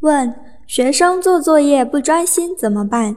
问：学生做作业不专心怎么办？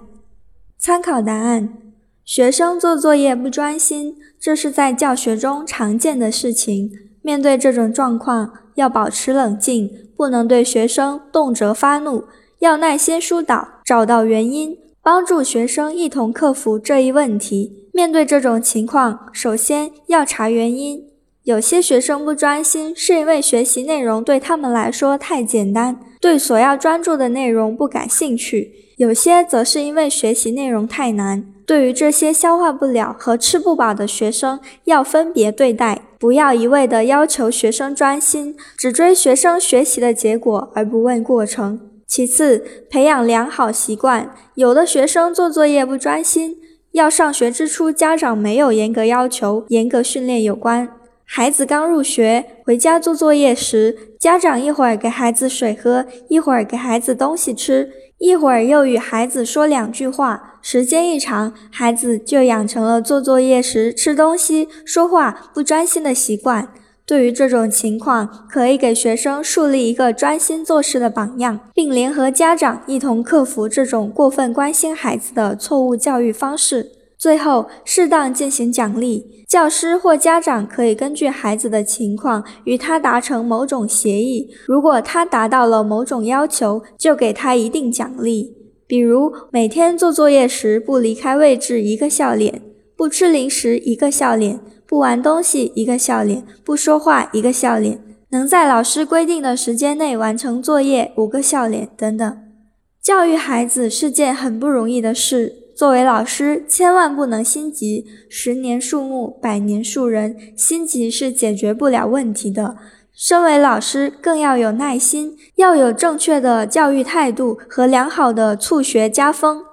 参考答案：学生做作业不专心，这是在教学中常见的事情。面对这种状况，要保持冷静，不能对学生动辄发怒，要耐心疏导，找到原因，帮助学生一同克服这一问题。面对这种情况，首先要查原因。有些学生不专心，是因为学习内容对他们来说太简单，对所要专注的内容不感兴趣；有些则是因为学习内容太难。对于这些消化不了和吃不饱的学生，要分别对待，不要一味的要求学生专心，只追学生学习的结果而不问过程。其次，培养良好习惯。有的学生做作业不专心，要上学之初家长没有严格要求、严格训练有关。孩子刚入学，回家做作业时，家长一会儿给孩子水喝，一会儿给孩子东西吃，一会儿又与孩子说两句话。时间一长，孩子就养成了做作业时吃东西、说话不专心的习惯。对于这种情况，可以给学生树立一个专心做事的榜样，并联合家长一同克服这种过分关心孩子的错误教育方式。最后，适当进行奖励。教师或家长可以根据孩子的情况与他达成某种协议。如果他达到了某种要求，就给他一定奖励，比如每天做作业时不离开位置一个笑脸，不吃零食一个笑脸，不玩东西一个笑脸，不说话一个笑脸，能在老师规定的时间内完成作业五个笑脸等等。教育孩子是件很不容易的事。作为老师，千万不能心急。十年树木，百年树人，心急是解决不了问题的。身为老师，更要有耐心，要有正确的教育态度和良好的促学家风。